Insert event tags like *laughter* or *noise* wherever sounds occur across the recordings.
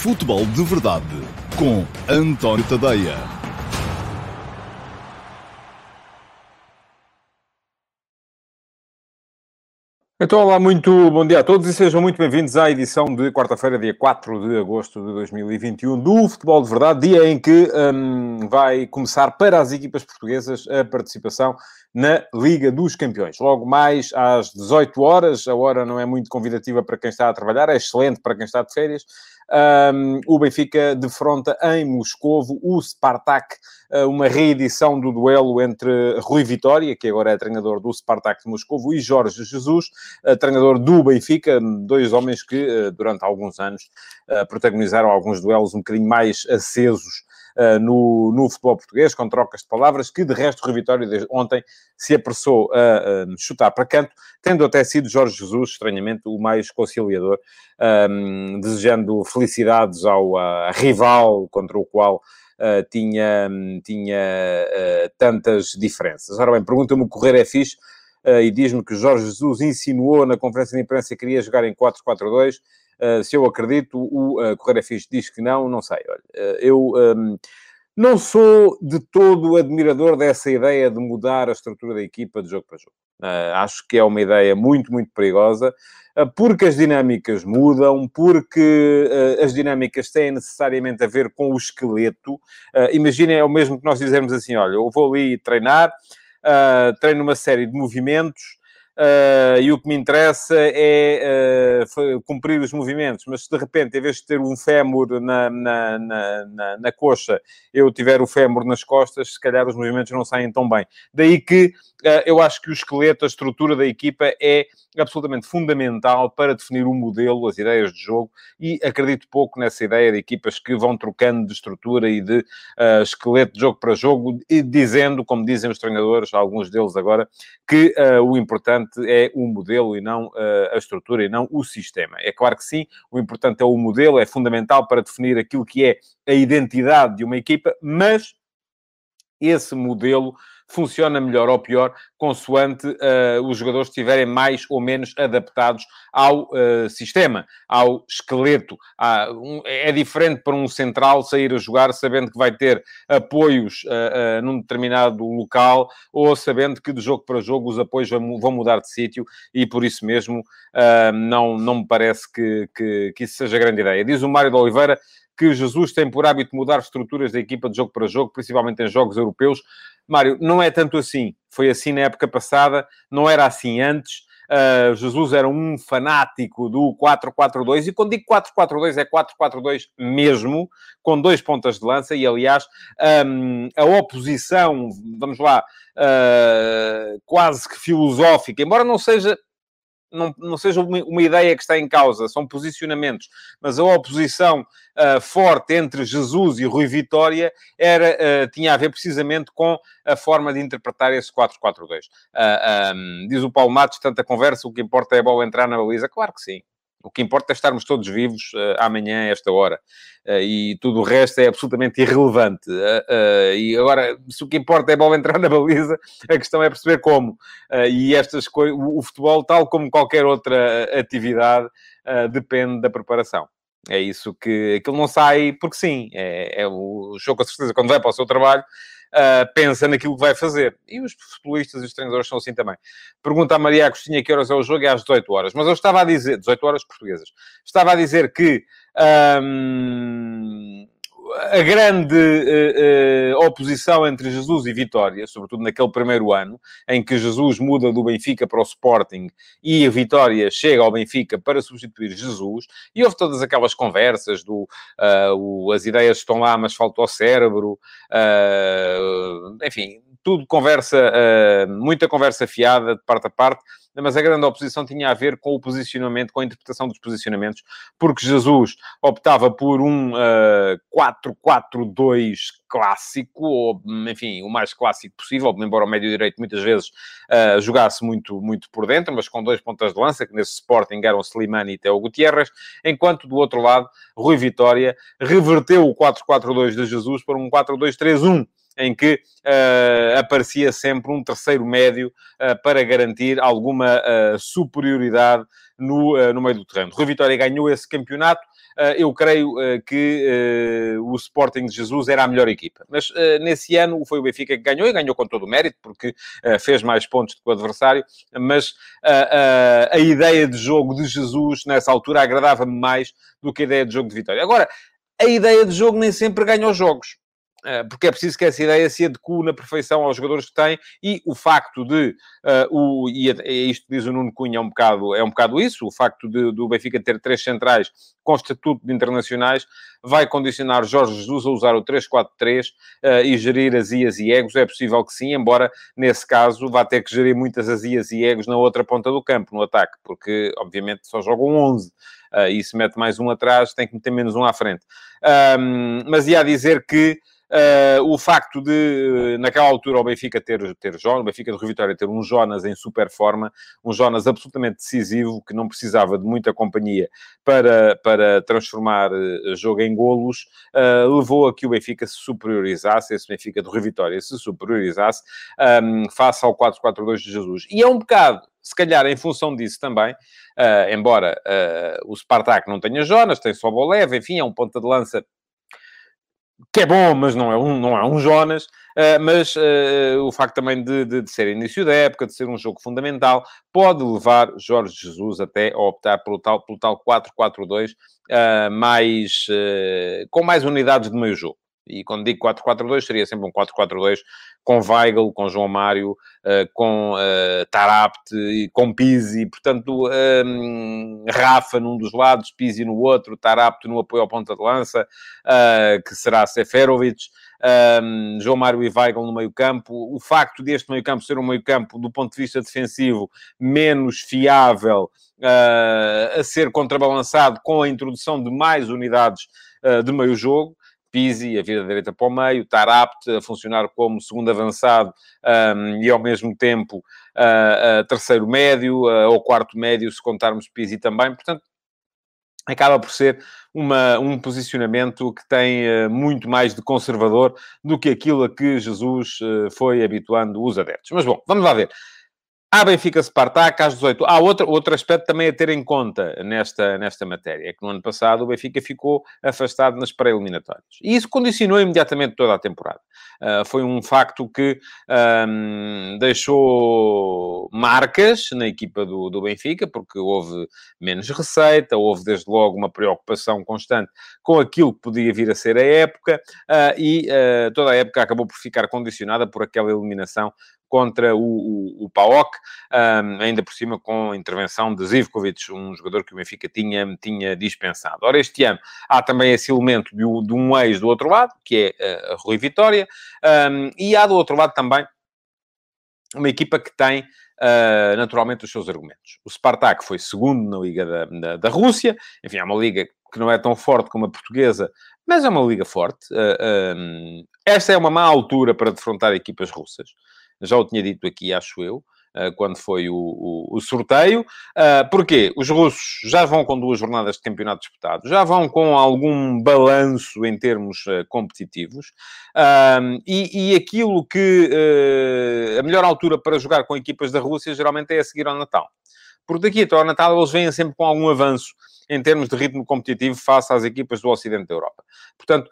Futebol de Verdade com António Tadeia. Então, olá, muito bom dia a todos e sejam muito bem-vindos à edição de quarta-feira, dia 4 de agosto de 2021 do Futebol de Verdade, dia em que hum, vai começar para as equipas portuguesas a participação na Liga dos Campeões. Logo mais às 18 horas, a hora não é muito convidativa para quem está a trabalhar, é excelente para quem está de férias. Um, o Benfica defronta em Moscovo o Spartak, uh, uma reedição do duelo entre Rui Vitória, que agora é treinador do Spartak de Moscovo, e Jorge Jesus, uh, treinador do Benfica, dois homens que uh, durante alguns anos protagonizaram alguns duelos um bocadinho mais acesos uh, no, no futebol português, com trocas de palavras, que de resto o Vitória desde ontem se apressou a, a, chutar para canto, tendo até sido Jorge Jesus, estranhamente, o mais conciliador, um, desejando felicidades ao rival contra o qual Uh, tinha, tinha uh, tantas diferenças. Ora bem, pergunta-me o Correio é fixe uh, e diz-me que Jorge Jesus insinuou na conferência de imprensa que queria jogar em 4-4-2. Uh, se eu acredito, o uh, Correia Fixe diz que não, não sei. Olha, uh, eu um, não sou de todo admirador dessa ideia de mudar a estrutura da equipa de jogo para jogo. acho que é uma ideia muito, muito perigosa, porque as dinâmicas mudam, porque as dinâmicas têm necessariamente a ver com o esqueleto. Imaginem, é o mesmo que nós dizermos assim: olha, eu vou ali treinar, treino uma série de movimentos Uh, e o que me interessa é uh, cumprir os movimentos, mas se de repente, em vez de ter um fémur na, na, na, na, coxa, eu tiver o fémur nas costas, se calhar os movimentos não saem tão bem. Daí que uh, eu acho que o esqueleto, a estrutura da equipa é absolutamente fundamental para definir o modelo, as ideias de jogo, e acredito pouco nessa ideia de equipas que vão trocando de estrutura e de esqueleto de jogo para jogo, e dizendo, como dizem os treinadores, alguns deles agora, que o importante importante é o modelo e não uh, a estrutura e não o sistema. É claro que sim, o importante é o modelo, é fundamental para definir aquilo que é a identidade de uma equipa, mas esse modelo funciona melhor ou pior, consoante uh, os jogadores estiverem mais ou menos adaptados ao uh, sistema, ao esqueleto. um, é diferente para um central sair a jogar sabendo que vai ter apoios uh, num determinado local ou sabendo que de jogo para jogo os apoios vão mudar de sítio e por isso mesmo não, não me parece que, que, que isso seja grande ideia. Diz o Mário de Oliveira que Jesus tem por hábito mudar estruturas da equipa de jogo para jogo, principalmente em jogos europeus. Mário, não é tanto assim. Foi assim na época passada, não era assim antes. Uh, Jesus era um fanático do 4-4-2, e quando digo 4-4-2 é 4-4-2 mesmo, com dois pontas de lança, e aliás, um, a oposição, vamos lá, uh, quase que filosófica, embora não seja não, não seja uma, uma, ideia que está em causa, são posicionamentos, mas a oposição uh, forte entre Jesus e Rui Vitória era, uh, tinha a ver precisamente com a forma de interpretar esse 4-4-2. Uh, um, diz o Paulo Matos, tanta conversa, o que importa é a bola entrar na baliza. Claro que sim. O que importa é estarmos todos vivos uh, amanhã, a esta hora. Uh, e tudo o resto é absolutamente irrelevante. Uh, e agora, se o que importa é a bola entrar na baliza, a questão é perceber como. e estas coisas, o futebol, tal como qualquer outra atividade, depende da preparação. É isso que aquilo não sai porque sim. É, é o jogo, com certeza, quando vai para o seu trabalho, uh, pensa naquilo que vai fazer. E os futebolistas e os treinadores são assim também. Pergunta a Maria Agostinha que horas é o jogo, é às 18 horas. Mas eu estava a dizer, 18 horas portuguesas, estava a dizer que. Um, a grande uh, uh, oposição entre Jesus e Vitória, sobretudo naquele primeiro ano, em que Jesus muda do Benfica para o Sporting e a Vitória chega ao Benfica para substituir Jesus, e houve todas aquelas conversas do uh, o, as ideias estão lá, mas falta o cérebro, enfim, tudo conversa, muita conversa fiada de parte a parte mas a grande oposição tinha a ver com o posicionamento, com a interpretação dos posicionamentos, porque Jesus optava por um uh, 4-4-2 clássico, ou, enfim, o mais clássico possível, embora o médio-direito muitas vezes uh, jogasse muito, muito por dentro, mas com dois pontas de lança, que nesse Sporting eram Slimani e Teo Gutierrez, enquanto do outro lado, Rui Vitória reverteu o 4-4-2 de Jesus para um 4-2-3-1, em que uh, aparecia sempre um terceiro médio uh, para garantir alguma uh, superioridade no, no meio do terreno. Rui Vitória ganhou esse campeonato eu creio que o Sporting de Jesus era a melhor equipa. Mas nesse ano foi o Benfica que ganhou, e ganhou com todo o mérito, porque fez mais pontos do que o adversário, mas a ideia de jogo de Jesus nessa altura agradava-me mais do que a ideia de jogo de Vitória. Agora, a ideia de jogo nem sempre ganha os jogos. Eh, porque é preciso que essa ideia se adeque na perfeição aos jogadores que têm e o facto de, uh, o, e isto diz o Nuno Cunha, é um bocado, é um bocado isso, o facto de, do Benfica ter três centrais com estatuto de internacionais vai condicionar Jorge Jesus a usar o 3-4-3 uh, e gerir azias e egos, é possível que sim, embora nesse caso vá ter que gerir muitas azias e egos na outra ponta do campo, no ataque, porque obviamente só jogam 11. Uh, e se mete mais um atrás, tem que meter menos um à frente. Um, mas ia dizer que Uh, o facto de, naquela altura, o Benfica ter, ter Jonas, o Benfica de Rio Vitória ter um Jonas em super forma, um Jonas absolutamente decisivo, que não precisava de muita companhia para, para transformar uh, jogo em golos, uh, levou a que o Benfica se superiorizasse, esse Benfica de Rio Vitória se superiorizasse, um, face ao 4-4-2 de Jesus. E é um bocado se calhar em função disso também, uh, embora uh, o Spartak não tenha Jonas, tem só Bolev, enfim, é um ponta de lança que é bom, mas não é um, não é um Jonas, uh, mas uh, o facto também de, de, de, ser início da época, de ser um jogo fundamental, pode levar Jorge Jesus até a optar pelo tal, pelo tal 4-4-2, uh, mais, com mais unidades de meio jogo. E quando digo 4-4-2, seria sempre um 4-4-2 com Weigl, com João Mário, uh, com uh, Tarapt e com Pizzi. Portanto, um, Rafa num dos lados, Pizzi no outro, Tarapt no apoio ao ponta de lança, uh, que será Seferovic. Um, João Mário e Weigl no meio campo. O facto deste meio campo ser um meio campo, do ponto de vista defensivo, menos fiável a ser contrabalançado com a introdução de mais unidades de meio jogo, Pizzi a vir da direita para o meio, apto a funcionar como segundo avançado um, e ao mesmo tempo uh, uh, terceiro médio uh, ou quarto médio, se contarmos Pizzi também. Portanto, acaba por ser uma, um posicionamento que tem muito mais de conservador do que aquilo a que Jesus foi habituando os adeptos. Mas bom, vamos lá ver. Há Benfica Spartak às 18. Há outro, outro aspecto também a ter em conta nesta, nesta matéria, é que no ano passado o Benfica ficou afastado nas pré-eliminatórias. E isso condicionou imediatamente toda a temporada. Uh, foi um facto que um, deixou marcas na equipa do, do Benfica, porque houve menos receita, houve desde logo uma preocupação constante com aquilo que podia vir a ser a época, uh, e uh, toda a época acabou por ficar condicionada por aquela eliminação contra o, o, o um, ainda por cima com a intervenção de Zivkovic, um jogador que o Benfica tinha, tinha dispensado. Ora, este ano há também esse elemento de, de um ex do outro lado, que é a Rui Vitória, um, e há do outro lado também uma equipa que tem uh, naturalmente os seus argumentos. O Spartak foi segundo na Liga da, da, da, Rússia, enfim, é uma liga que não é tão forte como a portuguesa, mas é uma liga forte. Uh, um, esta é uma má altura para defrontar equipas russas já o tinha dito aqui, acho eu, eh, quando foi o, o, o, sorteio. Uh, porquê? Os russos já vão com duas jornadas de campeonato disputado, já vão com algum balanço em termos uh, competitivos, uh, e, e, aquilo que a melhor altura para jogar com equipas da Rússia geralmente é a seguir ao Natal. Porque daqui até ao Natal eles vêm sempre com algum avanço em termos de ritmo competitivo face às equipas do Ocidente da Europa. Portanto,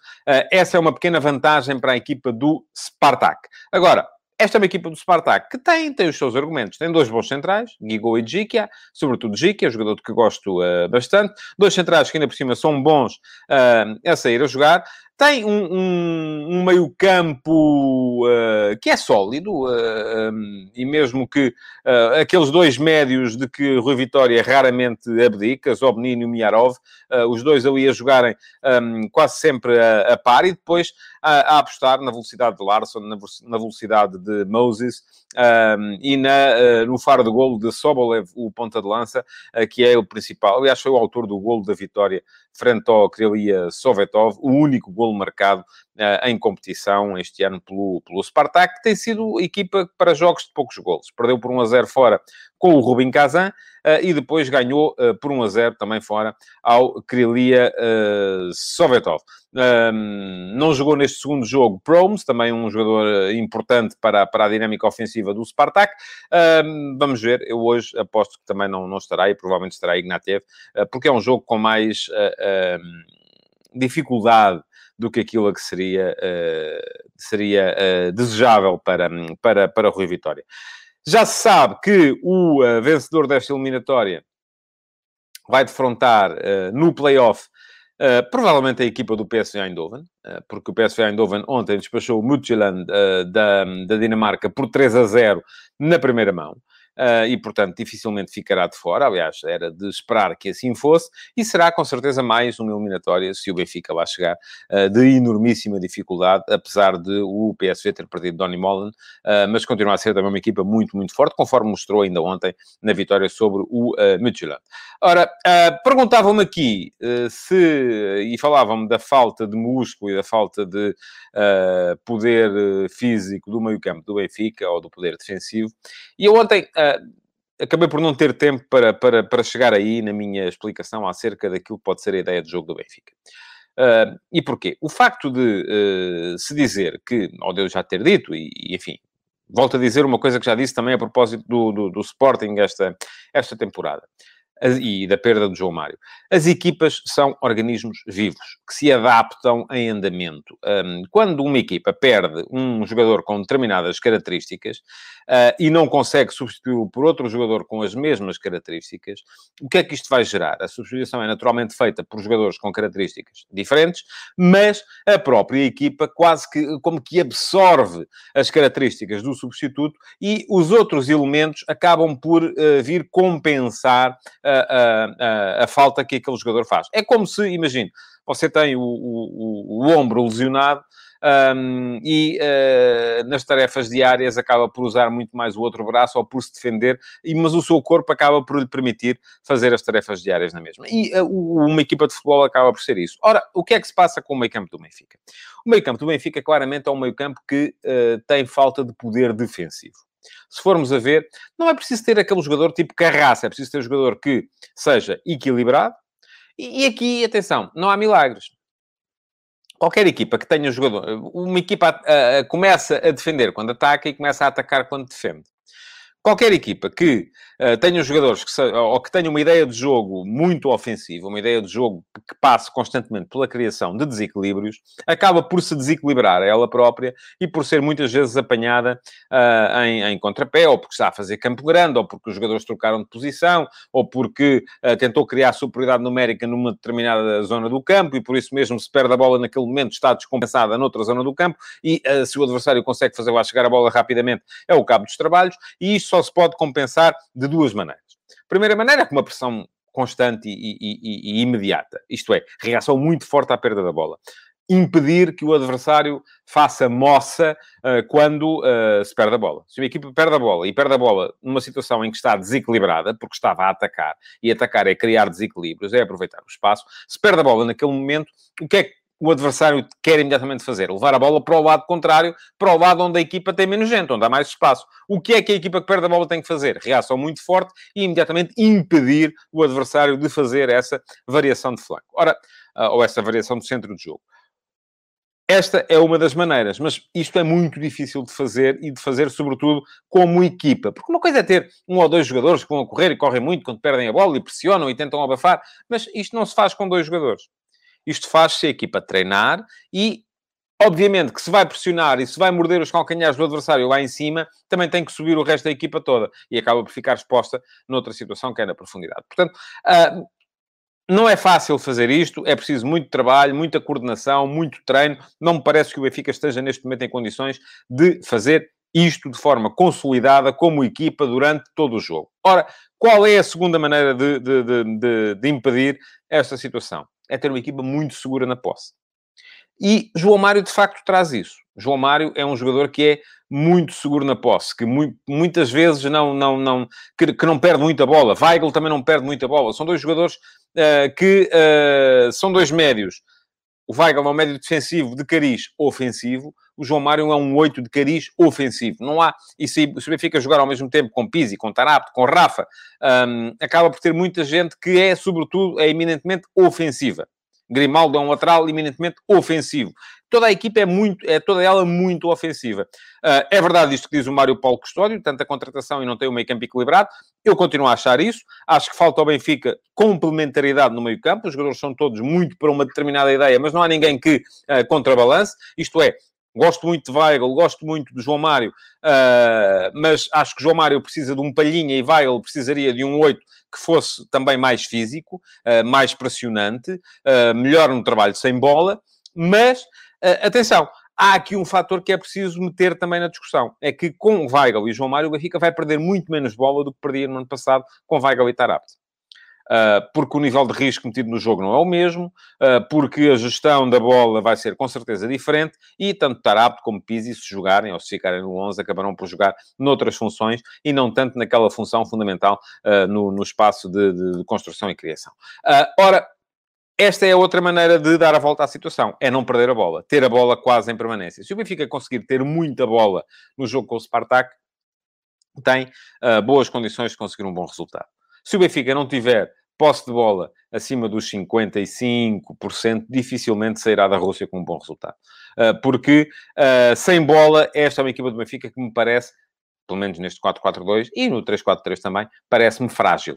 essa é uma pequena vantagem para a equipa do Spartak. Agora, esta é uma equipa do Spartak que tem, tem os seus argumentos. Tem dois bons centrais, Gigo e Jikia, sobretudo Jikia, jogador que gosto uh, bastante. Dois centrais que ainda por cima são bons uh, a sair a jogar tem um, um, um meio-campo uh, que é sólido, uh, eh, um, e mesmo que uh, aqueles dois médios de que Rui Vitória raramente abdica, Zobnin e Miarov, os dois ali a jogarem um, quase sempre a, a, par, e depois a, a apostar na velocidade de Larson, na, na velocidade de Moses um, e na, no faro de golo de Sobolev, o ponta de lança, que é o principal. Aliás, foi o autor do golo da vitória frente ao Krylia Sovetov, o único golo golo marcado uh, em competição este ano pelo, pelo Spartak, que tem sido equipa para jogos de poucos golos. Perdeu por 1 a 0 fora com o Rubin Kazan uh, e depois ganhou uh, por 1 a 0 também fora ao Krylia Sovetov. não jogou neste segundo jogo Promes, também um jogador importante para, para a dinâmica ofensiva do Spartak. vamos ver, eu hoje aposto que também não, não estará e provavelmente estará Ignatiev, porque é um jogo com mais dificuldade do que aquilo que seria, uh, seria uh, desejável para, para, para o Rui Vitória. Já se sabe que o uh, vencedor desta eliminatória vai defrontar no play-off provavelmente a equipa do PSV Eindhoven, porque o PSV Eindhoven ontem despachou o Midtjylland da, da Dinamarca por 3 a 0 na primeira mão uh, e, portanto, dificilmente ficará de fora. Aliás, era de esperar que assim fosse, e será com certeza mais uma eliminatória, se o Benfica lá chegar, uh, de enormíssima dificuldade, apesar de o PSV ter perdido Donny Mullen, uh, mas continua a ser também uma equipa muito, muito forte, conforme mostrou ainda ontem na vitória sobre o uh, Midtjylland. Ora, perguntavam-me aqui se, e falavam-me da falta de músculo e da falta de poder físico do meio-campo do Benfica, ou do poder defensivo, e eu ontem acabei por não ter tempo para, para, para chegar aí na minha explicação acerca daquilo que pode ser a ideia de jogo do Benfica. Uh, e porquê? O facto de uh, se dizer que, ou de eu já ter dito, e, e, enfim, volto a dizer uma coisa que já disse também a propósito do, do, do Sporting esta, esta temporada e da perda do João Mário. As equipas são organismos vivos, que se adaptam em andamento. quando uma equipa perde um jogador com determinadas características uh, e não consegue substituí-lo por outro jogador com as mesmas características, o que é que isto vai gerar? A substituição é naturalmente feita por jogadores com características diferentes, mas a própria equipa quase que como que absorve as características do substituto e os outros elementos acabam por uh, vir compensar a, a, a, falta que aquele jogador faz. É como se, imagine, você tem o, o, o, o ombro lesionado um, e uh, nas tarefas diárias acaba por usar muito mais o outro braço ou por se defender, mas o seu corpo acaba por lhe permitir fazer as tarefas diárias na mesma. E uh, uma equipa de futebol acaba por ser isso. Ora, o que é que se passa com o meio campo do Benfica? O meio campo do Benfica claramente é um meio campo que uh, tem falta de poder defensivo se formos a ver, não é preciso ter aquele jogador tipo carraça, é preciso ter um jogador que seja equilibrado. E, aqui, atenção, não há milagres. Qualquer equipa que tenha um jogador, uma equipa a, a, começa a defender quando ataca e começa a atacar quando defende. Qualquer equipa que uh, tenha jogadores que, ou que tenha uma ideia de jogo muito ofensiva, uma ideia de jogo que passe constantemente pela criação de desequilíbrios, acaba por se desequilibrar ela própria e por ser muitas vezes apanhada uh, em, em, contrapé, ou porque está a fazer campo grande, ou porque os jogadores trocaram de posição, ou porque uh, tentou criar superioridade numérica numa determinada zona do campo e por isso mesmo se perde a bola naquele momento, está descompensada noutra zona do campo e se o adversário consegue fazer lá chegar a bola rapidamente, é o cabo dos trabalhos, e isto só se pode compensar de duas maneiras. Primeira maneira é com uma pressão constante e, e, e, e, imediata. Isto é, reação muito forte à perda da bola. Impedir que o adversário faça moça uh, quando uh, se perde a bola. Se uma equipa perde a bola e perde a bola numa situação em que está desequilibrada, porque estava a atacar, e atacar é criar desequilíbrios, é aproveitar o espaço, se perde a bola naquele momento, o que é que o adversário quer imediatamente fazer? Levar a bola para o lado contrário, para o lado onde a equipa tem menos gente, onde há mais espaço. O que é que a equipa que perde a bola tem que fazer? Reação muito forte e imediatamente impedir o adversário de fazer essa variação de flanco. Ora, ah, ou essa variação do centro do jogo. Esta é uma das maneiras, mas isto é muito difícil de fazer e de fazer, sobretudo, como equipa. Porque uma coisa é ter um ou dois jogadores que vão a correr e correm muito quando perdem a bola e pressionam e tentam abafar, mas isto não se faz com dois jogadores. Isto faz-se a equipa treinar e, obviamente, que se vai pressionar e se vai morder os calcanhares do adversário lá em cima, também tem que subir o resto da equipa toda e acaba por ficar exposta noutra situação que é na profundidade. Portanto, uh, não é fácil fazer isto, é preciso muito trabalho, muita coordenação, muito treino. Não me parece que o Benfica esteja neste momento em condições de fazer isto de forma consolidada como equipa durante todo o jogo. Ora, qual é a segunda maneira de, de, de, de impedir esta situação? É ter uma equipa muito segura na posse. E João Mário, de facto, traz isso. João Mário é um jogador que é muito seguro na posse, que muitas vezes não, não, não, que, que, não perde muita bola. Weigl também não perde muita bola. São dois jogadores uh, que uh, são dois médios o Weigl é um médio defensivo de cariz ofensivo, o João Mário é um 8 de cariz ofensivo. Não há... E se, o Benfica jogar ao mesmo tempo com Pizzi, com Tarapto, com Rafa, um, acaba por ter muita gente que é, sobretudo, é eminentemente ofensiva. Grimaldo é um lateral eminentemente ofensivo. Toda a equipa é muito, é toda ela muito ofensiva. Uh, é verdade isto que diz o Mário Paulo Custódio, tanta contratação e não tem o meio campo equilibrado. Eu continuo a achar isso. Acho que falta ao Benfica complementaridade no meio campo. Os jogadores são todos muito para uma determinada ideia, mas não há ninguém que uh, contrabalance. Isto é, Gosto muito de Weigl, gosto muito de João Mário, uh, mas acho que João Mário precisa de um palhinha e Weigl precisaria de um 8 que fosse também mais físico, uh, mais pressionante, uh, melhor no trabalho sem bola. Mas, atenção, há aqui um fator que é preciso meter também na discussão. É que com Weigl e João Mário, o Benfica vai perder muito menos bola do que perdia no ano passado com Weigl e Tarapte. Uh, porque o nível de risco metido no jogo não é o mesmo, uh, porque a gestão da bola vai ser com certeza diferente e tanto Tarapto como Pizzi, se jogarem ou se ficarem no 11, acabarão por jogar noutras funções e não tanto naquela função fundamental uh, no, no, espaço de, de, de, construção e criação. ora, esta é outra maneira de dar a volta à situação, é não perder a bola, ter a bola quase em permanência. Se o Benfica conseguir ter muita bola no jogo com o Spartak, tem boas condições de conseguir um bom resultado. Se o Benfica não tiver posse de bola acima dos 55%, dificilmente sairá da Rússia com um bom resultado. Ah, porque ah, sem bola, esta é uma equipa do Benfica que me parece, pelo menos neste 4-4-2 e no 3-4-3 também, parece-me frágil.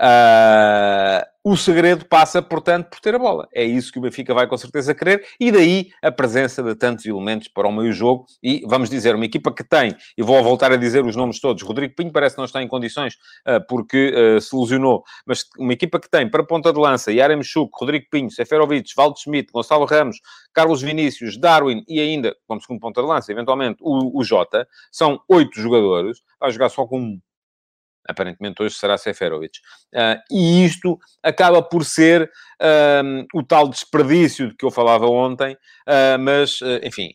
Uh, o segredo passa, portanto, por ter a bola. É isso que o Benfica vai com certeza querer, e daí a presença de tantos elementos para o meio-jogo. E vamos dizer, uma equipa que tem, e vou voltar a dizer os nomes todos: Rodrigo Pinho parece que não está em condições uh, porque uh, se lesionou, mas uma equipa que tem para ponta de lança Yarem Chuk, Rodrigo Pinho, Seferovic, Valdo Schmidt, Gonçalo Ramos, Carlos Vinícius, Darwin e ainda, como segundo ponta de lança, eventualmente o, o Jota, são oito jogadores. Vai jogar só com um aparentemente hoje será Seferovic. Uh, e isto acaba por ser uh, o tal desperdício de que eu falava ontem, uh, mas, enfim,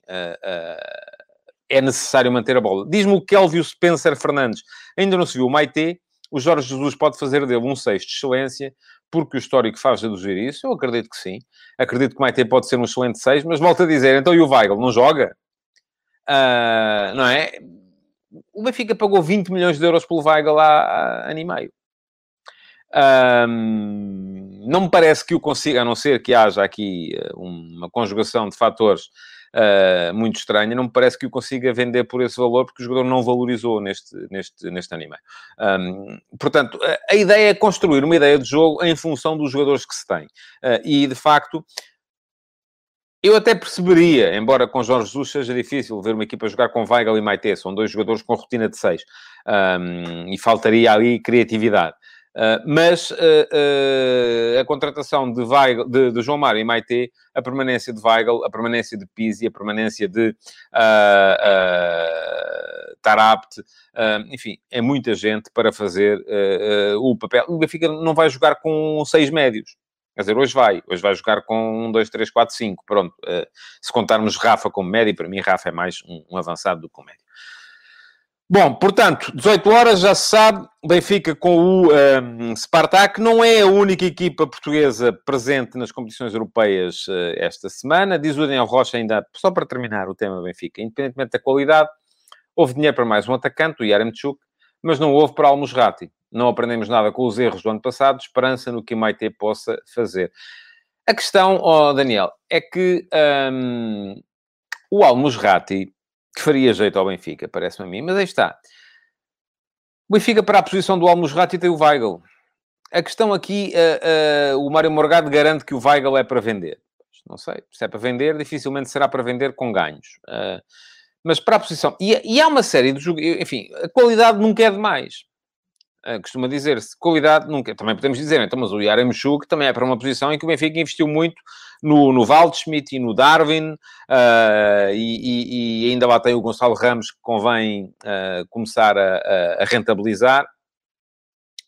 é necessário manter a bola. Diz-me o Kelvio Spencer Fernandes, ainda não se viu o Maite, o Jorge Jesus pode fazer dele um 6 de excelência, porque o histórico faz deduzir isso, eu acredito que sim. Acredito que o Maite pode ser um excelente 6, mas volto a dizer, então e o Weigl, não joga? não é? O Benfica pagou 20 milhões de euros pelo Weigl há, ano e meio. Um, não me parece que o consiga, a não ser que haja aqui eh, uma conjugação de fatores uh, muito estranha, não me parece que o consiga vender por esse valor, porque o jogador não valorizou neste, neste, neste meio. Um, portanto, a, a, ideia é construir uma ideia de jogo em função dos jogadores que se tem. Uh, e, de facto, eu até perceberia, embora com Jorge Jesus seja difícil ver uma equipa jogar com Weigl e Maite, são dois jogadores com rotina de seis, um, e faltaria ali criatividade. Uh, mas uh, uh, a contratação de, Weigl, de, de, João Mário e Maite, a permanência de Weigl, a permanência de Pizzi, a permanência de Tarapt, enfim, é muita gente para fazer o papel. O Benfica não vai jogar com seis médios. Quer dizer, hoje vai. Hoje vai jogar com 1, 2, 3, 4, 5. Pronto. Uh, se contarmos Rafa como médio, para mim Rafa é mais um, um avançado do que um médio. Bom, portanto, 18 horas, já se sabe, Benfica com o um, ehm, Spartak não é a única equipa portuguesa presente nas competições europeias uh, esta semana. Diz o Daniel Rocha ainda, só para terminar o tema Benfica, independentemente da qualidade, houve dinheiro para mais um atacante, o Yaremchuk, mas não houve para Almusrati não aprendemos nada com os erros do ano passado, esperança no que o Maite possa fazer. A questão, oh Daniel, é que um, o Al-Musrati, que faria jeito ao Benfica, parece-me a mim, mas aí está. O Benfica, para a posição do Al-Musrati, tem o Weigl. A questão aqui, uh, uh, o Mário Morgado garante que o Weigl é para vender. Não sei, se é para vender, dificilmente será para vender com ganhos. Uh, mas para a posição... E, e há uma série de jogos... Enfim, a qualidade nunca é demais. Uh, costuma dizer-se qualidade nunca. Também podemos dizer, então, mas o Yaremchuk também é para uma posição em que o Benfica investiu muito no, no Waldschmidt e no Darwin, uh, e, e, e, ainda lá tem o Gonçalo Ramos que convém uh, começar a, a, rentabilizar.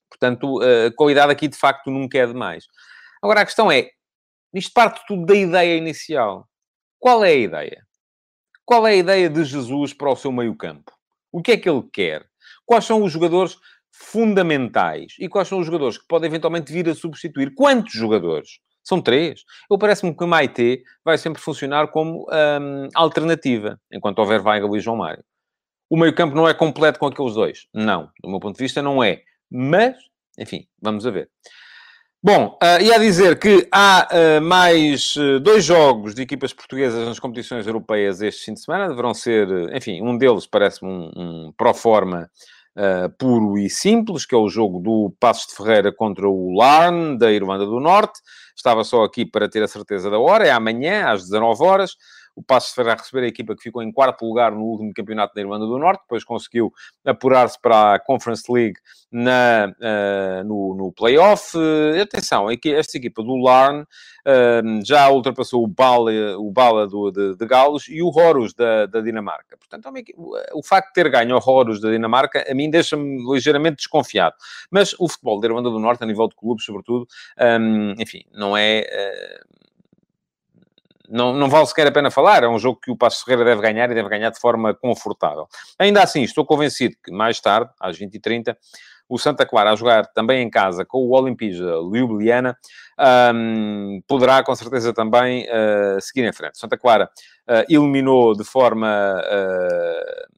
Portanto, a qualidade aqui de facto nunca é demais. Agora a questão é: isto parte tudo da ideia inicial. Qual é a ideia? Qual é a ideia de Jesus para o seu meio-campo? O que é que ele quer? Quais são os jogadores fundamentais. E quais são os jogadores que podem eventualmente vir a substituir? Quantos jogadores São três. Eu parece-me que o Maite vai sempre funcionar como hum, alternativa, enquanto houver Weigl e João Mário. O meio-campo não é completo com aqueles dois. Não. Do meu ponto de vista, não é. Mas, enfim, vamos a ver. Bom, uh, ia dizer que há uh, mais uh, dois jogos de equipas portuguesas nas competições europeias este fim de semana. Deverão ser, enfim, um deles parece-me um, um pro forma uh, puro e simples, que é o jogo do Passos de Ferreira contra o Larn, da Irlanda do Norte. Estava só aqui para ter a certeza da hora. É amanhã, às 19 horas o Passos de Ferreira a receber a equipa que ficou em quarto lugar no último campeonato da Irlanda do Norte, depois conseguiu apurar-se para a Conference League na, uh, no, no play-off. Uh, atenção, esta equipa do Larn uh, já ultrapassou o Bala, o Bala do, de, de Galos e o Horus da, da Dinamarca. Portanto, é o facto de ter ganho o Horus da Dinamarca, a mim deixa-me ligeiramente desconfiado. Mas o futebol da Irlanda do Norte, a nível de clubes, sobretudo, um, enfim, não é não, não vale sequer a pena falar. É um jogo que o Passo Ferreira deve ganhar e deve ganhar de forma confortável. Ainda assim, estou convencido que mais tarde, às 20h30, o Santa Clara a jogar também em casa com o Olimpija Ljubljana, um, poderá com certeza também uh, seguir em frente. Santa Clara uh, eliminou de forma uh,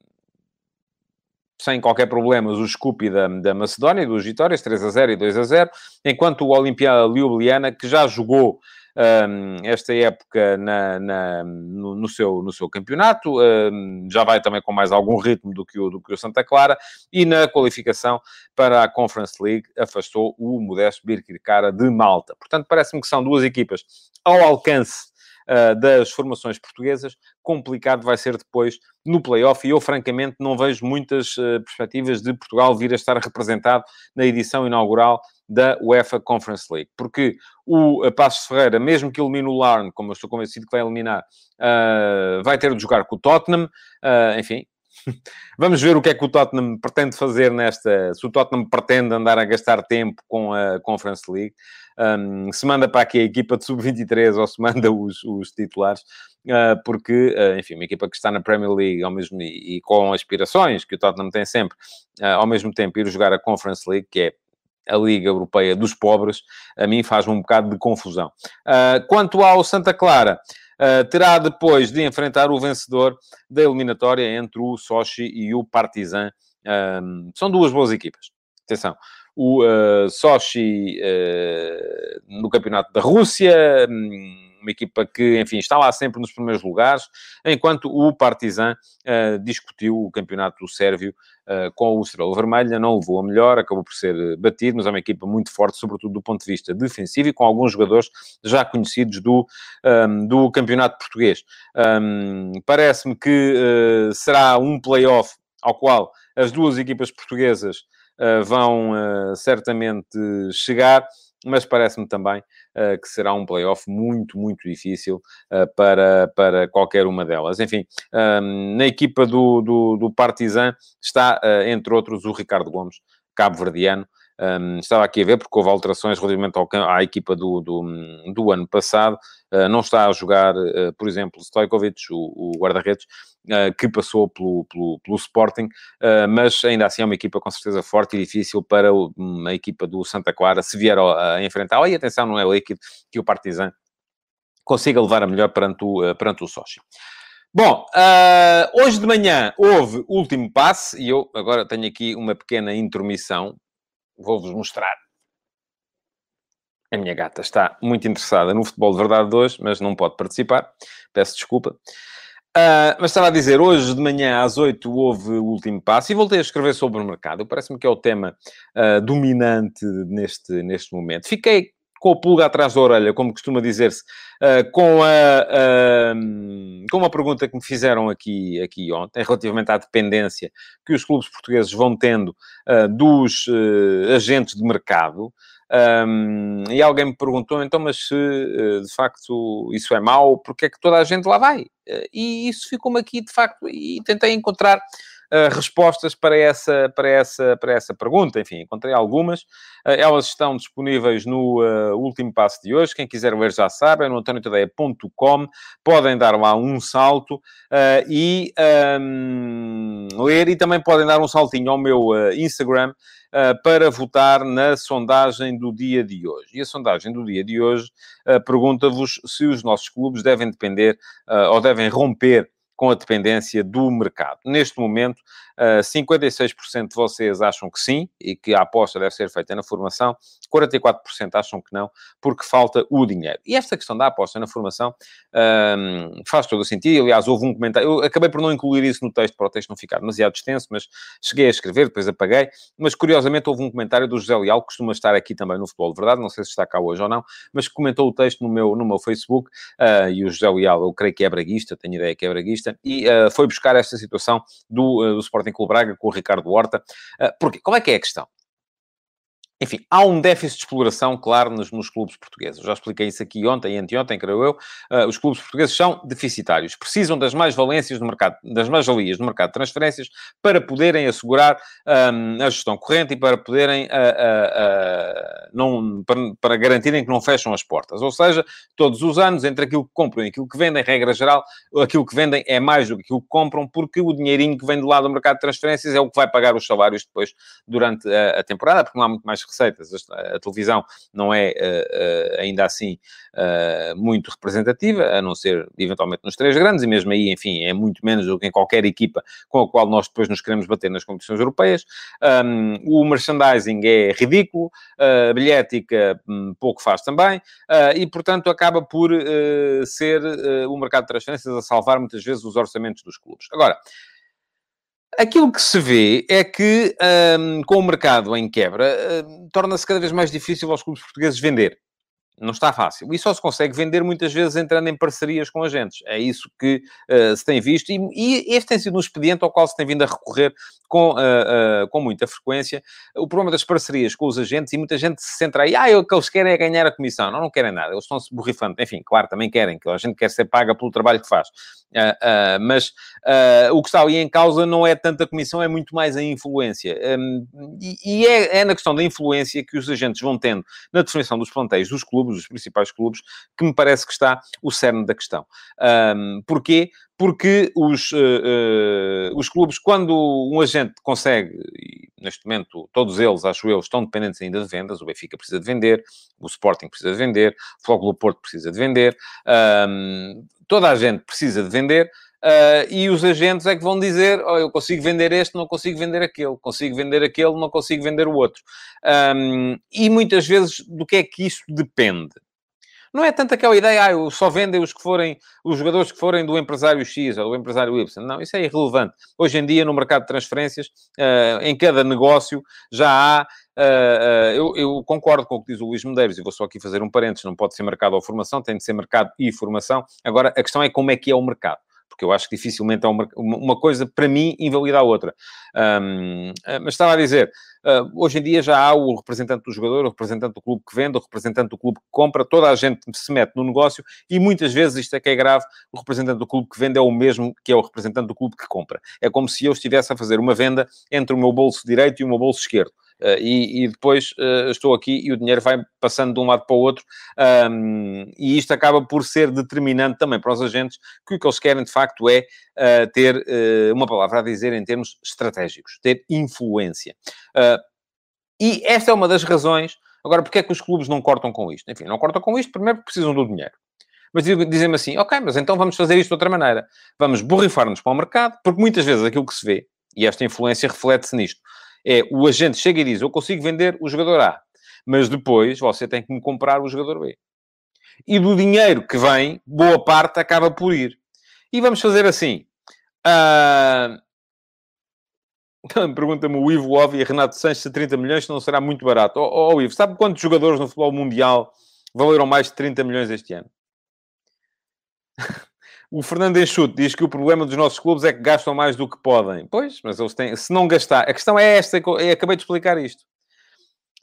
sem qualquer problema os Scoopy da, da Macedónia, dos Vitórias, 3 a 0 e 2 a 0, enquanto o Olimpia Ljubljana, que já jogou um, esta época na, na no, no, seu, no seu campeonato. Um, já vai também com mais algum ritmo do que, o, do que o Santa Clara. E na qualificação para a Conference League afastou o Modesto Birkirkara de Malta. Portanto, parece-me que são duas equipas ao alcance das formações portuguesas. Complicado vai ser depois no play-off e eu, francamente, não vejo muitas uh, perspectivas de Portugal vir a estar representado na edição inaugural da UEFA Conference League. Porque o Passos Ferreira, mesmo que elimine o Larn, como eu estou convencido que vai eliminar, uh, vai ter de jogar com o Tottenham. Uh, enfim, *laughs* Vamos ver o que é que o Tottenham pretende fazer nesta. Se o Tottenham pretende andar a gastar tempo com a Conference League, um, se manda para aqui a equipa de sub-23 ou se manda os, os titulares, uh, porque, uh, enfim, uma equipa que está na Premier League ao mesmo, e, e com aspirações que o Tottenham tem sempre, uh, ao mesmo tempo ir jogar a Conference League, que é a Liga Europeia dos Pobres, a mim faz-me um bocado de confusão. Quanto ao Santa Clara, terá depois de enfrentar o vencedor da eliminatória entre o Sochi e o Partizan. Um, são duas boas equipas. Atenção. O uh, Sochi no Campeonato da Rússia. Um, uma equipa que, enfim, está lá sempre nos primeiros lugares, enquanto o Partizan uh, discutiu o campeonato sérvio uh, com o Estrela Vermelha, não levou a melhor, acabou por ser eh, batido, mas é uma equipa muito forte, sobretudo do ponto de vista defensivo e com alguns jogadores já conhecidos do, um, ehm, do campeonato português. Um, ehm, Parece-me que uh, será um play-off ao qual as duas equipas portuguesas vão certamente chegar mas parece-me também uh, que será um playoff muito, muito difícil uh, para, para qualquer uma delas. Enfim, ehm, na equipa do, do, do Partizan está, uh, entre outros, o Ricardo Gomes, cabo-verdiano, um, estava aqui a ver, porque houve alterações relativamente ao, à equipa do, do, do ano passado. Uh, não está a jogar, uh, por exemplo, Stojkovic, o, o guarda-redes, uh, que passou pelo, pelo, pelo Sporting, mas ainda assim é uma equipa com certeza forte e difícil para o, uma equipa do Santa Clara se vier a, a enfrentar. E atenção, não é líquido que o Partizan consiga levar a melhor perante o, perante o Sochi. Bom, uh, hoje de manhã houve último passe e eu agora tenho aqui uma pequena intermissão vou-vos mostrar. A minha gata está muito interessada no futebol de verdade de hoje, mas não pode participar. Peço desculpa. Uh, mas estava a dizer, hoje de manhã às 8 houve o último passo e voltei a escrever sobre o mercado. Parece-me que é o tema uh, dominante neste, neste momento. Fiquei com o pulga atrás da orelha, como costuma dizer-se, uh, com, a, com uma pergunta que me fizeram aqui, aqui ontem, relativamente à dependência que os clubes portugueses vão tendo uh, dos uh, agentes de mercado. Um, e alguém me perguntou, então, mas se de facto isso é mau, porque é que toda a gente lá vai? e isso ficou-me aqui, de facto, e tentei encontrar uh, respostas para essa, para, essa, para essa pergunta. Enfim, encontrei algumas. Uh, elas estão disponíveis no uh, último passo de hoje. Quem quiser ler já sabe, é no antoniotadeia.com. Podem dar lá um salto e um, ler e também podem dar um saltinho ao meu Instagram para votar na sondagem do dia de hoje. E a sondagem do dia de hoje pergunta-vos se os nossos clubes devem depender ou devem romper com a dependência do mercado. Neste momento, 56% de vocês acham que sim e que a aposta deve ser feita na formação, 44% acham que não, porque falta o dinheiro. E esta questão da aposta na formação um, faz todo o sentido. Aliás, houve um comentário, eu acabei por não incluir isso no texto para o texto não ficar demasiado extenso, mas cheguei a escrever, depois apaguei. Mas curiosamente houve um comentário do José Leal, que costuma estar aqui também no Futebol de Verdade, não sei se está cá hoje ou não, mas que comentou o texto no meu, no meu Facebook. Uh, e o José Leal, eu creio que é braguista, tenho ideia que é braguista, e uh, foi buscar esta situação do, uh, do Sporting Clube Braga com o Ricardo Horta. Ah, porque qual é que é a questão? Enfim, há um déficit de exploração, claro, nos, nos, clubes portugueses. Eu já expliquei isso aqui ontem e anteontem, creio eu. Uh, os clubes portugueses são deficitários. Precisam das mais-valências do mercado, das mais-valias do mercado de transferências para poderem assegurar um, a gestão corrente e para poderem, uh, uh, não, para, para, garantirem que não fecham as portas. Ou seja, todos os anos, entre aquilo que compram e aquilo que vendem, regra geral, aquilo que vendem é mais do que aquilo que compram, porque o dinheirinho que vem do lado do mercado de transferências é o que vai pagar os salários depois durante a, a temporada, porque não há muito mais receitas. A, televisão não é uh, uh, ainda assim uh, muito representativa, a não ser eventualmente nos três grandes, e mesmo aí, enfim, é muito menos do que em qualquer equipa com a qual nós depois nos queremos bater nas competições europeias. Um, o merchandising é ridículo, a bilhética um, pouco faz também, e portanto acaba por ser o mercado de transferências a salvar muitas vezes os orçamentos dos clubes. Agora, Aquilo que se vê é que, um, com o mercado em quebra, torna-se cada vez mais difícil aos clubes portugueses vender. Não está fácil. E só se consegue vender muitas vezes entrando em parcerias com agentes. É isso que uh, se tem visto. E, e, este tem sido um expediente ao qual se tem vindo a recorrer com, uh, uh, com muita frequência. O problema das parcerias com os agentes, e muita gente se centra aí, ah, o que eles querem é ganhar a comissão. Não, não querem nada. Eles estão-se borrifando. Enfim, claro, também querem, que a gente quer ser paga pelo trabalho que faz. mas o que está ali em causa não é tanta comissão, é muito mais a influência. Um, e, e é, é na questão da influência que os agentes vão tendo na definição dos plantéis dos clubes clubes, os principais clubes, que me parece que está o cerne da questão. Um, porquê? Porque os, uh, uh, os clubes, quando um agente consegue, e neste momento todos eles, acho eu, estão dependentes ainda de vendas, o Benfica precisa de vender, o Sporting precisa de vender, o Flóculo Porto precisa de vender, um, toda a gente precisa de vender, Uh, e os agentes é que vão dizer: oh, eu consigo vender este, não consigo vender aquele, consigo vender aquele, não consigo vender o outro. Um, e muitas vezes do que é que isso depende? Não é tanto aquela ideia, ah, eu só vendem os que forem, os jogadores que forem do empresário X ou do empresário Y. Não, isso é irrelevante. Hoje em dia, no mercado de transferências, uh, em cada negócio já há Uh, uh, eu, eu, concordo com o que diz o Luís Medeiros, e vou só aqui fazer um parênteses, não pode ser mercado ou formação, tem de ser mercado e formação. Agora, a questão é como é que é o mercado porque eu acho que dificilmente uma, uma coisa, para mim, invalida a outra. Um, ah, mas estava a dizer, uh, hoje em dia já há o representante do jogador, o representante do clube que vende, o representante do clube que compra, toda a gente se mete no negócio e muitas vezes, isto é que é grave, o representante do clube que vende é o mesmo que é o representante do clube que compra. É como se eu estivesse a fazer uma venda entre o meu bolso direito e o meu bolso esquerdo. Uh, e, e, depois uh, estou aqui e o dinheiro vai passando de um lado para o outro, um, e isto acaba por ser determinante também para os agentes, que o que eles querem de facto é uh, ter uma palavra a dizer em termos estratégicos, ter influência. e esta é uma das razões. Agora, porque é que os clubes não cortam com isto? Enfim, não cortam com isto, primeiro porque precisam do dinheiro. Mas dizem-me assim, ok, mas então vamos fazer isto de outra maneira. Vamos borrifar-nos para o mercado, porque muitas vezes aquilo que se vê, e esta influência reflete-se nisto, é o agente chega e diz: Eu consigo vender o jogador A, mas depois você tem que me comprar o jogador B. E do dinheiro que vem, boa parte acaba por ir. E vamos fazer assim. Uh... *laughs* Pergunta-me o Ivo Ovi e Renato Sanches: 30 milhões não será muito barato. Ó oh, oh, Ivo, sabe quantos jogadores no futebol mundial valeram mais de 30 milhões este ano? O Fernando Enxuto diz que o problema dos nossos clubes é que gastam mais do que podem. Pois, mas eles têm... Se não gastar... A questão é esta, eu acabei de explicar isto.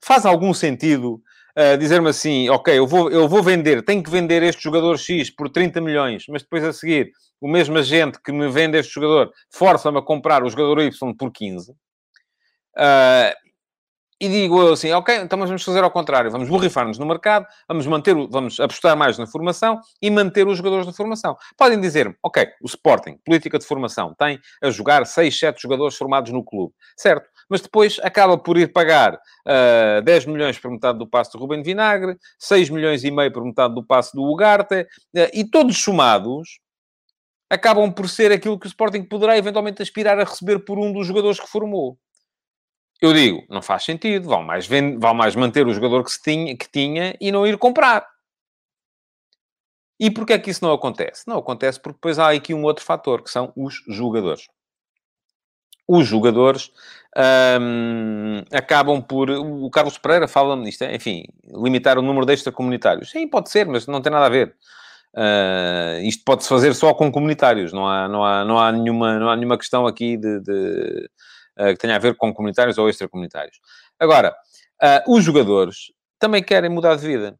Faz algum sentido uh, dizer-me assim, ok, eu vou, eu vou vender, tenho que vender este jogador X por 30 milhões, mas depois a seguir, o mesmo agente que me vende este jogador força-me a comprar o jogador Y por 15. Uh, e digo eu assim, ok, então mas vamos fazer ao contrário, vamos borrifar-nos no mercado, vamos manter, vamos apostar mais na formação e manter os jogadores da formação. Podem dizer-me, ok, o Sporting, política de formação, tem a jogar 6, 7 jogadores formados no clube, certo? Mas depois acaba por ir pagar uh, ah, 10 milhões por metade do passo do Ruben Vinagre, 6 milhões e meio por metade do passo do Ugarte, uh, e todos somados acabam por ser aquilo que o Sporting poderá eventualmente aspirar a receber por um dos jogadores que formou. Eu digo, não faz sentido, vão mais, mais manter o jogador que, se tinha, que tinha e não ir comprar. E porquê é que isso não acontece? Não acontece porque depois há aqui um outro fator, que são os jogadores. Os jogadores hum, acabam por... O Carlos Pereira fala-me nisto, enfim, limitar o número de extracomunitários. Sim, pode ser, mas não tem nada a ver. Uh, isto pode-se fazer só com comunitários, não há, não há, não há, nenhuma, não há nenhuma questão aqui de, de que tenha a ver com comunitários ou extracomunitários. Agora, eh, os jogadores também querem mudar de vida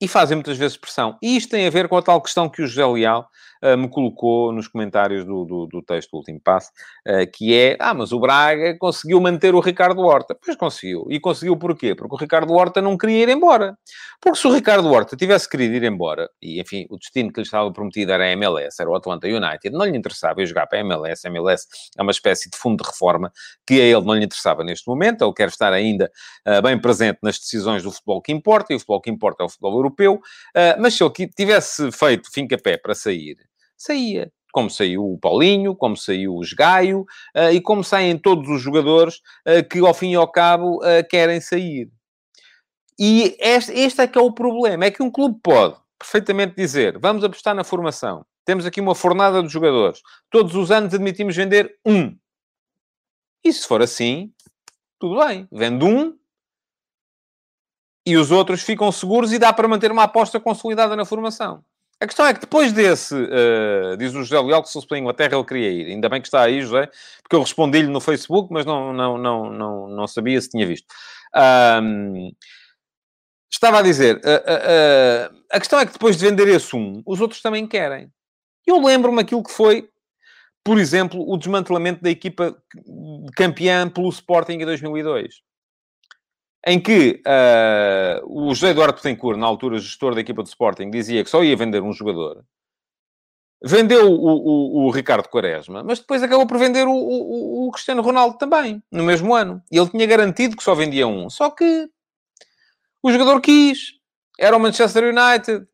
e fazem muitas vezes pressão. E isto tem a ver com a tal questão que o José Leal me colocou nos comentários do, do, do texto do último passo, uh, que é, ah, mas o Braga conseguiu manter o Ricardo Horta. Pois conseguiu. E conseguiu porquê? Porque o Ricardo Horta não queria ir embora. Porque se o Ricardo Horta tivesse querido ir embora, e enfim, o destino que lhe estava prometido era a MLS, era o Atlanta United, não lhe interessava ir jogar para a MLS. A MLS é uma espécie de fundo de reforma que a ele não lhe interessava neste momento. Ele quer estar ainda uh, bem presente nas decisões do futebol que importa, e o futebol que importa é o futebol europeu, uh, mas se ele tivesse feito fim-capé para sair, saía. Como saiu o Paulinho, como saiu o Gaio, uh, e como saem todos os jogadores uh, que, ao fim e ao cabo, querem sair. E este, este é que é o problema. É que um clube pode perfeitamente dizer, vamos apostar na formação. Temos aqui uma fornada de jogadores. Todos os anos admitimos vender um. E se for assim, tudo bem. Vende um, e os outros ficam seguros e dá para manter uma aposta consolidada na formação. A questão é que depois desse, uh, diz o José Leal, que se fosse pela Inglaterra ele queria ir. Ainda bem que está aí, José, porque eu respondi-lhe no Facebook, mas não, não, não, não, não sabia se tinha visto. Um, estava a dizer, uh, uh, a questão é que depois de vender esse um, os outros também querem. Eu lembro-me aquilo que foi, por exemplo, o desmantelamento da equipa campeã pelo Sporting em 2002 em que uh, o José Eduardo Petencourt, na altura gestor da equipa do Sporting, dizia que só ia vender um jogador. Vendeu o, o, o Ricardo Quaresma, mas depois acabou por vender o, o, Cristiano Ronaldo também, no mesmo ano. E ele tinha garantido que só vendia um. Só que o jogador quis. Era o Manchester United.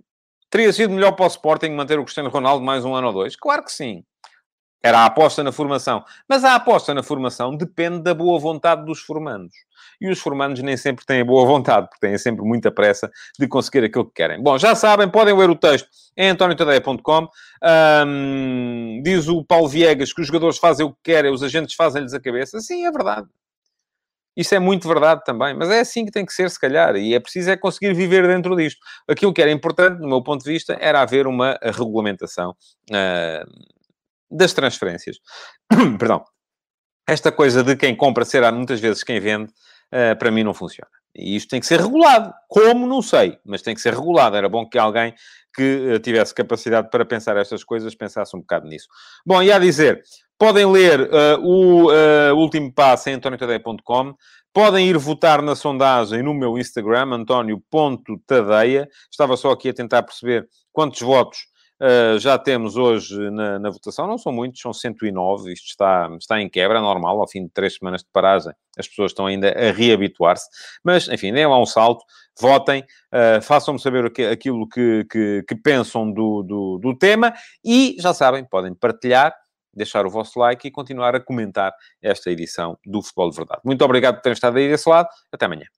Teria sido melhor para o Sporting manter o Cristiano Ronaldo mais um ano ou dois? Claro que sim. Era a aposta na formação. Mas a aposta na formação depende da boa vontade dos formandos. E os formandos nem sempre têm boa vontade, porque têm sempre muita pressa de conseguir aquilo que querem. Bom, já sabem, podem ler o texto em antoniotadeia.com. Um, diz o Paulo Viegas que os jogadores fazem o que querem, os agentes fazem-lhes a cabeça. Sim, é verdade. Isso é muito verdade também, mas é assim que tem que ser, se calhar, e é preciso é conseguir viver dentro disto. Aquilo que era importante, do meu ponto de vista, era haver uma regulamentação uh, das transferências. *coughs* Perdão. Esta coisa de quem compra será muitas vezes quem vende, uh, para mim não funciona. E isto tem que ser regulado. Como? Não sei, mas tem que ser regulado. Era bom que alguém que uh, tivesse capacidade para pensar estas coisas pensasse um bocado nisso. Bom, e a dizer, podem ler uh, o último passo em antoniotadeia.com. Podem ir votar na sondagem no meu Instagram, antonio.tadeia. Estava só aqui a tentar perceber quantos votos Uh, já temos hoje na, na, votação, não são muitos, são 109, isto está, está em quebra, normal, ao fim de três semanas de paragem, as pessoas estão ainda a reabituar-se, mas, enfim, deem lá um salto, votem, uh, façam-me saber aquilo que, que, que pensam do, do, do tema e, já sabem, podem partilhar, deixar o vosso like e continuar a comentar esta edição do Futebol de Verdade. Muito obrigado por terem estado aí desse lado, até amanhã.